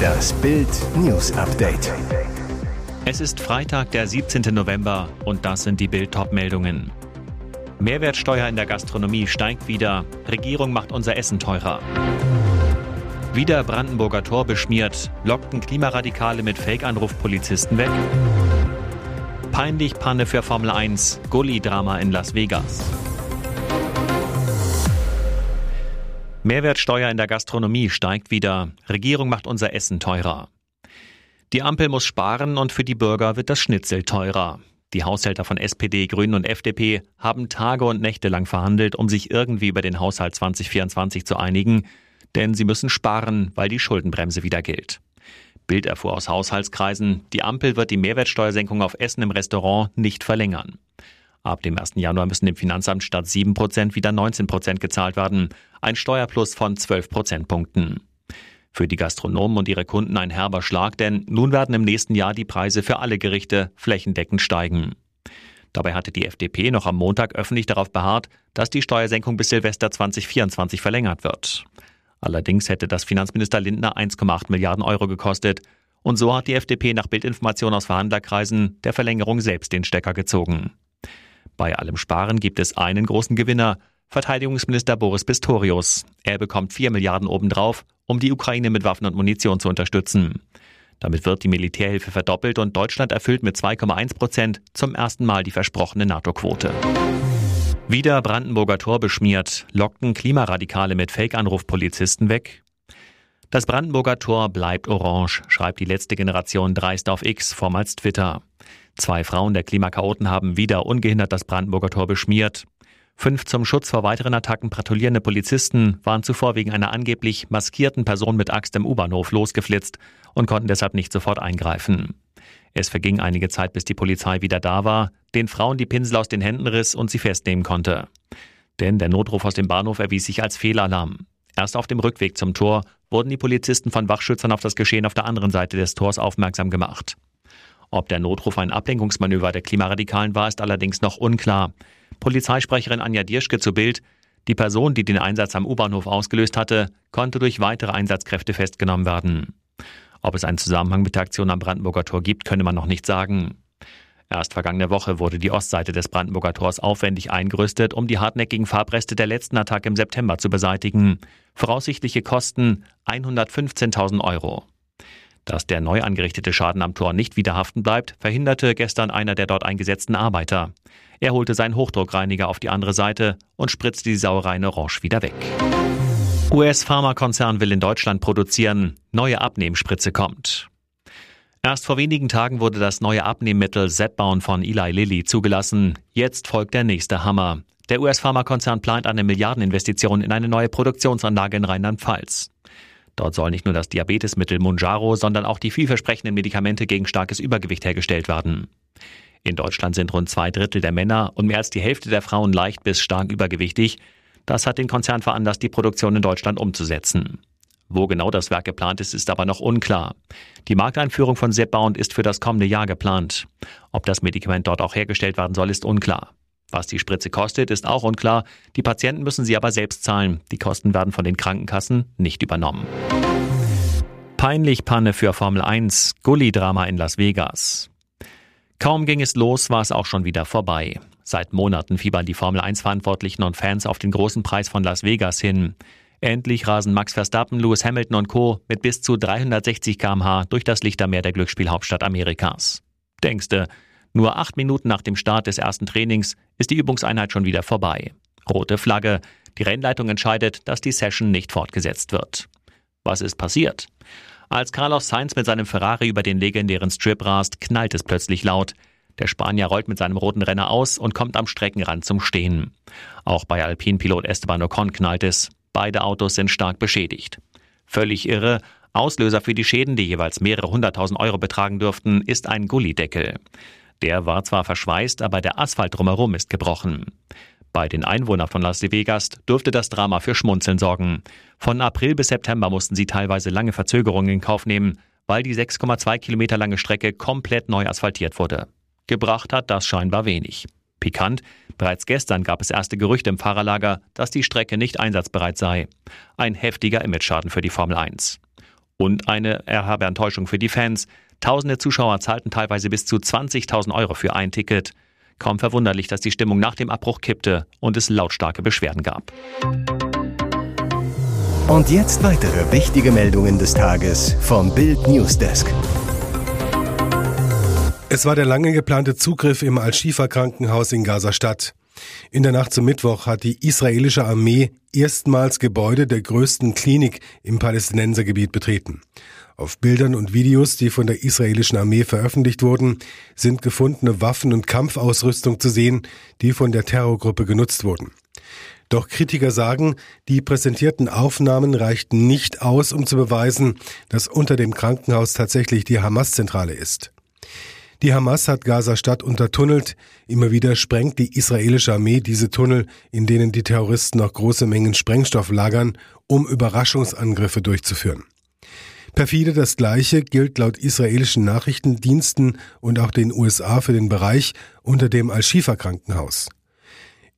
Das Bild News Update. Es ist Freitag, der 17. November und das sind die Bild meldungen Mehrwertsteuer in der Gastronomie steigt wieder. Regierung macht unser Essen teurer. Wieder Brandenburger Tor beschmiert, lockten Klimaradikale mit Fake-Anruf Polizisten weg. Peinlich Panne für Formel 1, Gully-Drama in Las Vegas. Mehrwertsteuer in der Gastronomie steigt wieder. Regierung macht unser Essen teurer. Die Ampel muss sparen und für die Bürger wird das Schnitzel teurer. Die Haushälter von SPD, Grünen und FDP haben Tage und Nächte lang verhandelt, um sich irgendwie über den Haushalt 2024 zu einigen, denn sie müssen sparen, weil die Schuldenbremse wieder gilt. Bild erfuhr aus Haushaltskreisen, die Ampel wird die Mehrwertsteuersenkung auf Essen im Restaurant nicht verlängern. Ab dem 1. Januar müssen dem Finanzamt statt 7 Prozent wieder 19 Prozent gezahlt werden, ein Steuerplus von 12 Prozentpunkten. Für die Gastronomen und ihre Kunden ein herber Schlag, denn nun werden im nächsten Jahr die Preise für alle Gerichte flächendeckend steigen. Dabei hatte die FDP noch am Montag öffentlich darauf beharrt, dass die Steuersenkung bis Silvester 2024 verlängert wird. Allerdings hätte das Finanzminister Lindner 1,8 Milliarden Euro gekostet. Und so hat die FDP nach Bildinformation aus Verhandlerkreisen der Verlängerung selbst den Stecker gezogen. Bei allem Sparen gibt es einen großen Gewinner, Verteidigungsminister Boris Pistorius. Er bekommt 4 Milliarden obendrauf, um die Ukraine mit Waffen und Munition zu unterstützen. Damit wird die Militärhilfe verdoppelt und Deutschland erfüllt mit 2,1 Prozent zum ersten Mal die versprochene NATO-Quote. Wieder Brandenburger Tor beschmiert, lockten Klimaradikale mit Fake-Anruf Polizisten weg. Das Brandenburger Tor bleibt orange, schreibt die letzte Generation dreist auf X, vormals Twitter. Zwei Frauen der Klimakaoten haben wieder ungehindert das Brandenburger Tor beschmiert. Fünf zum Schutz vor weiteren Attacken patrouillierende Polizisten waren zuvor wegen einer angeblich maskierten Person mit Axt im U-Bahnhof losgeflitzt und konnten deshalb nicht sofort eingreifen. Es verging einige Zeit, bis die Polizei wieder da war, den Frauen die Pinsel aus den Händen riss und sie festnehmen konnte. Denn der Notruf aus dem Bahnhof erwies sich als Fehlalarm. Erst auf dem Rückweg zum Tor wurden die Polizisten von Wachschützern auf das Geschehen auf der anderen Seite des Tors aufmerksam gemacht. Ob der Notruf ein Ablenkungsmanöver der Klimaradikalen war, ist allerdings noch unklar. Polizeisprecherin Anja Dirschke zu Bild, die Person, die den Einsatz am U-Bahnhof ausgelöst hatte, konnte durch weitere Einsatzkräfte festgenommen werden. Ob es einen Zusammenhang mit der Aktion am Brandenburger Tor gibt, könne man noch nicht sagen. Erst vergangene Woche wurde die Ostseite des Brandenburger Tors aufwendig eingerüstet, um die hartnäckigen Farbreste der letzten Attacke im September zu beseitigen. Voraussichtliche Kosten 115.000 Euro. Dass der neu angerichtete Schaden am Tor nicht wieder haften bleibt, verhinderte gestern einer der dort eingesetzten Arbeiter. Er holte seinen Hochdruckreiniger auf die andere Seite und spritzte die Sauerei in Orange wieder weg. US-Pharmakonzern will in Deutschland produzieren. Neue Abnehmspritze kommt. Erst vor wenigen Tagen wurde das neue Abnehmmittel Zepbound von Eli Lilly zugelassen. Jetzt folgt der nächste Hammer. Der US-Pharmakonzern plant eine Milliardeninvestition in eine neue Produktionsanlage in Rheinland-Pfalz. Dort soll nicht nur das Diabetesmittel Munjaro, sondern auch die vielversprechenden Medikamente gegen starkes Übergewicht hergestellt werden. In Deutschland sind rund zwei Drittel der Männer und mehr als die Hälfte der Frauen leicht bis stark übergewichtig. Das hat den Konzern veranlasst, die Produktion in Deutschland umzusetzen. Wo genau das Werk geplant ist, ist aber noch unklar. Die Markteinführung von Zepbound ist für das kommende Jahr geplant. Ob das Medikament dort auch hergestellt werden soll, ist unklar. Was die Spritze kostet, ist auch unklar. Die Patienten müssen sie aber selbst zahlen. Die Kosten werden von den Krankenkassen nicht übernommen. Peinlich Panne für Formel 1, Gully-Drama in Las Vegas. Kaum ging es los, war es auch schon wieder vorbei. Seit Monaten fiebern die Formel 1-Verantwortlichen und Fans auf den großen Preis von Las Vegas hin. Endlich rasen Max Verstappen, Lewis Hamilton und Co. mit bis zu 360 km/h durch das Lichtermeer der Glücksspielhauptstadt Amerikas. Denkste, nur acht Minuten nach dem Start des ersten Trainings ist die Übungseinheit schon wieder vorbei. Rote Flagge. Die Rennleitung entscheidet, dass die Session nicht fortgesetzt wird. Was ist passiert? Als Carlos Sainz mit seinem Ferrari über den legendären Strip rast, knallt es plötzlich laut. Der Spanier rollt mit seinem roten Renner aus und kommt am Streckenrand zum Stehen. Auch bei Alpinpilot Esteban Ocon knallt es. Beide Autos sind stark beschädigt. Völlig irre. Auslöser für die Schäden, die jeweils mehrere hunderttausend Euro betragen dürften, ist ein Gullideckel. Der war zwar verschweißt, aber der Asphalt drumherum ist gebrochen. Bei den Einwohnern von Las Vegas dürfte das Drama für Schmunzeln sorgen. Von April bis September mussten sie teilweise lange Verzögerungen in Kauf nehmen, weil die 6,2 Kilometer lange Strecke komplett neu asphaltiert wurde. Gebracht hat das scheinbar wenig. Pikant, bereits gestern gab es erste Gerüchte im Fahrerlager, dass die Strecke nicht einsatzbereit sei. Ein heftiger Imageschaden für die Formel 1. Und eine erhabe Enttäuschung für die Fans. Tausende Zuschauer zahlten teilweise bis zu 20.000 Euro für ein Ticket. Kaum verwunderlich, dass die Stimmung nach dem Abbruch kippte und es lautstarke Beschwerden gab. Und jetzt weitere wichtige Meldungen des Tages vom Bild Newsdesk. Es war der lange geplante Zugriff im Al-Shifa-Krankenhaus in Gaza-Stadt. In der Nacht zum Mittwoch hat die israelische Armee erstmals Gebäude der größten Klinik im Palästinensergebiet betreten. Auf Bildern und Videos, die von der israelischen Armee veröffentlicht wurden, sind gefundene Waffen und Kampfausrüstung zu sehen, die von der Terrorgruppe genutzt wurden. Doch Kritiker sagen, die präsentierten Aufnahmen reichten nicht aus, um zu beweisen, dass unter dem Krankenhaus tatsächlich die Hamas-Zentrale ist. Die Hamas hat Gaza-Stadt untertunnelt. Immer wieder sprengt die israelische Armee diese Tunnel, in denen die Terroristen noch große Mengen Sprengstoff lagern, um Überraschungsangriffe durchzuführen. Perfide das Gleiche gilt laut israelischen Nachrichtendiensten und auch den USA für den Bereich unter dem Al-Shifa-Krankenhaus.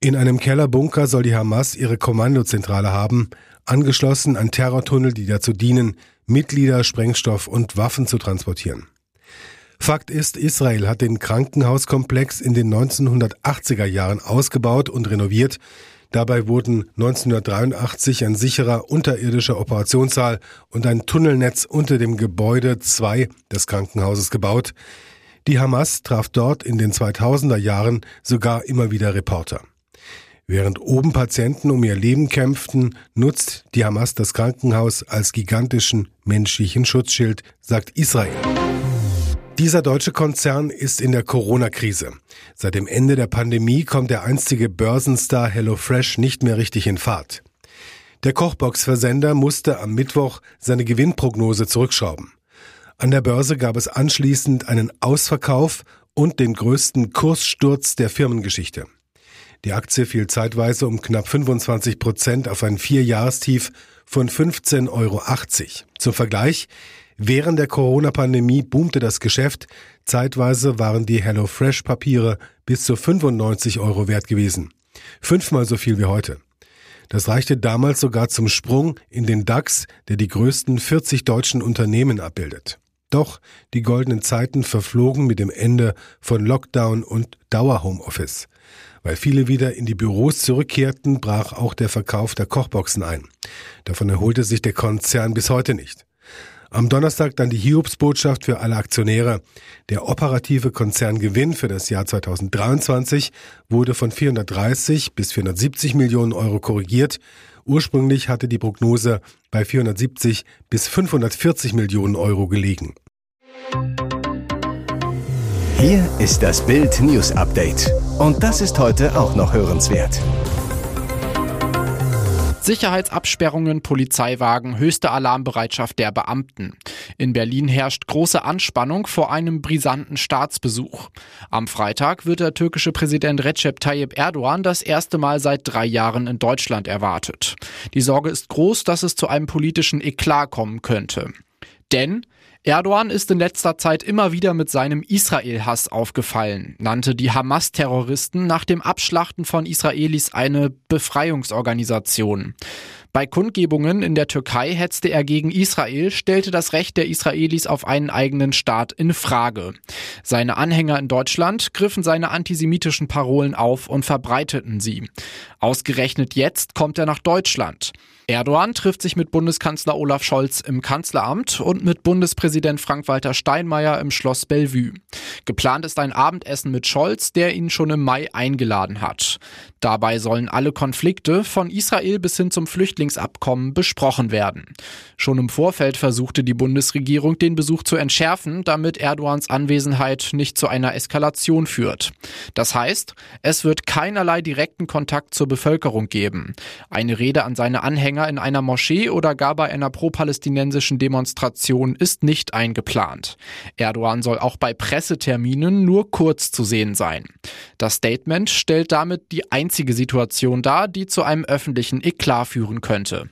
In einem Kellerbunker soll die Hamas ihre Kommandozentrale haben, angeschlossen an Terrortunnel, die dazu dienen, Mitglieder, Sprengstoff und Waffen zu transportieren. Fakt ist, Israel hat den Krankenhauskomplex in den 1980er Jahren ausgebaut und renoviert. Dabei wurden 1983 ein sicherer unterirdischer Operationssaal und ein Tunnelnetz unter dem Gebäude 2 des Krankenhauses gebaut. Die Hamas traf dort in den 2000er Jahren sogar immer wieder Reporter. Während oben Patienten um ihr Leben kämpften, nutzt die Hamas das Krankenhaus als gigantischen menschlichen Schutzschild, sagt Israel. Dieser deutsche Konzern ist in der Corona-Krise. Seit dem Ende der Pandemie kommt der einstige Börsenstar HelloFresh nicht mehr richtig in Fahrt. Der Kochbox-Versender musste am Mittwoch seine Gewinnprognose zurückschrauben. An der Börse gab es anschließend einen Ausverkauf und den größten Kurssturz der Firmengeschichte. Die Aktie fiel zeitweise um knapp 25 Prozent auf ein Vierjahrestief von 15,80 Euro. Zum Vergleich, Während der Corona-Pandemie boomte das Geschäft. Zeitweise waren die HelloFresh-Papiere bis zu 95 Euro wert gewesen. Fünfmal so viel wie heute. Das reichte damals sogar zum Sprung in den DAX, der die größten 40 deutschen Unternehmen abbildet. Doch die goldenen Zeiten verflogen mit dem Ende von Lockdown und Dauerhomeoffice. Weil viele wieder in die Büros zurückkehrten, brach auch der Verkauf der Kochboxen ein. Davon erholte sich der Konzern bis heute nicht. Am Donnerstag dann die Hiobsbotschaft für alle Aktionäre. Der operative Konzerngewinn für das Jahr 2023 wurde von 430 bis 470 Millionen Euro korrigiert. Ursprünglich hatte die Prognose bei 470 bis 540 Millionen Euro gelegen. Hier ist das Bild News Update. Und das ist heute auch noch hörenswert. Sicherheitsabsperrungen, Polizeiwagen, höchste Alarmbereitschaft der Beamten. In Berlin herrscht große Anspannung vor einem brisanten Staatsbesuch. Am Freitag wird der türkische Präsident Recep Tayyip Erdogan das erste Mal seit drei Jahren in Deutschland erwartet. Die Sorge ist groß, dass es zu einem politischen Eklat kommen könnte. Denn Erdogan ist in letzter Zeit immer wieder mit seinem Israel-Hass aufgefallen, nannte die Hamas-Terroristen nach dem Abschlachten von Israelis eine Befreiungsorganisation. Bei Kundgebungen in der Türkei hetzte er gegen Israel, stellte das Recht der Israelis auf einen eigenen Staat in Frage. Seine Anhänger in Deutschland griffen seine antisemitischen Parolen auf und verbreiteten sie. Ausgerechnet jetzt kommt er nach Deutschland. Erdogan trifft sich mit Bundeskanzler Olaf Scholz im Kanzleramt und mit Bundespräsident Frank-Walter Steinmeier im Schloss Bellevue. Geplant ist ein Abendessen mit Scholz, der ihn schon im Mai eingeladen hat. Dabei sollen alle Konflikte von Israel bis hin zum Flüchtlingsabkommen besprochen werden. Schon im Vorfeld versuchte die Bundesregierung, den Besuch zu entschärfen, damit Erdogans Anwesenheit nicht zu einer Eskalation führt. Das heißt, es wird keinerlei direkten Kontakt zur Bevölkerung geben. Eine Rede an seine Anhänger in einer Moschee oder gar bei einer pro-palästinensischen Demonstration ist nicht eingeplant. Erdogan soll auch bei Presseterminen nur kurz zu sehen sein. Das Statement stellt damit die einzige Situation dar, die zu einem öffentlichen Eklat führen könnte.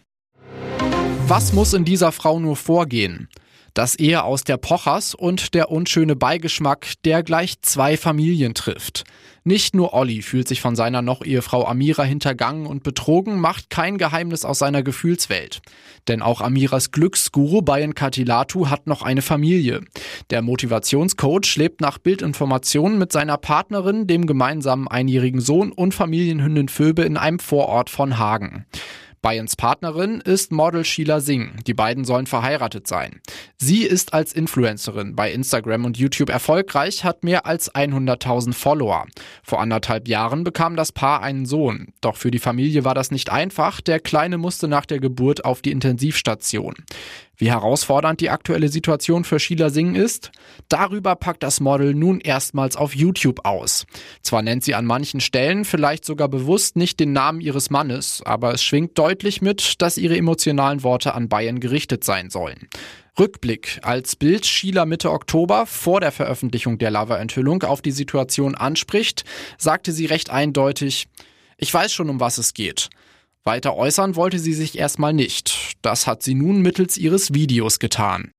Was muss in dieser Frau nur vorgehen? Das Ehe aus der Pochers und der unschöne Beigeschmack, der gleich zwei Familien trifft. Nicht nur Olli fühlt sich von seiner Noch-Ehefrau Amira hintergangen und betrogen, macht kein Geheimnis aus seiner Gefühlswelt. Denn auch Amiras Glücksguru Bayan Katilatu hat noch eine Familie. Der Motivationscoach lebt nach Bildinformationen mit seiner Partnerin, dem gemeinsamen einjährigen Sohn und Familienhündin Phoebe in einem Vorort von Hagen. Bayerns Partnerin ist Model Sheila Singh. Die beiden sollen verheiratet sein. Sie ist als Influencerin bei Instagram und YouTube erfolgreich, hat mehr als 100.000 Follower. Vor anderthalb Jahren bekam das Paar einen Sohn. Doch für die Familie war das nicht einfach. Der Kleine musste nach der Geburt auf die Intensivstation. Wie herausfordernd die aktuelle Situation für Sheila Singh ist, darüber packt das Model nun erstmals auf YouTube aus. Zwar nennt sie an manchen Stellen vielleicht sogar bewusst nicht den Namen ihres Mannes, aber es schwingt deutlich mit, dass ihre emotionalen Worte an Bayern gerichtet sein sollen. Rückblick. Als Bild Sheila Mitte Oktober vor der Veröffentlichung der Lava-Enthüllung auf die Situation anspricht, sagte sie recht eindeutig, ich weiß schon, um was es geht. Weiter äußern wollte sie sich erstmal nicht. Das hat sie nun mittels ihres Videos getan.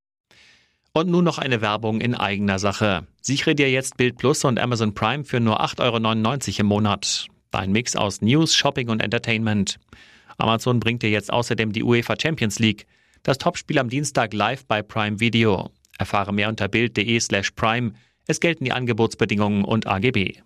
Und nun noch eine Werbung in eigener Sache. Sichere dir jetzt Bild Plus und Amazon Prime für nur 8,99 Euro im Monat. Dein Mix aus News, Shopping und Entertainment. Amazon bringt dir jetzt außerdem die UEFA Champions League. Das Topspiel am Dienstag live bei Prime Video. Erfahre mehr unter bild.de slash prime. Es gelten die Angebotsbedingungen und AGB.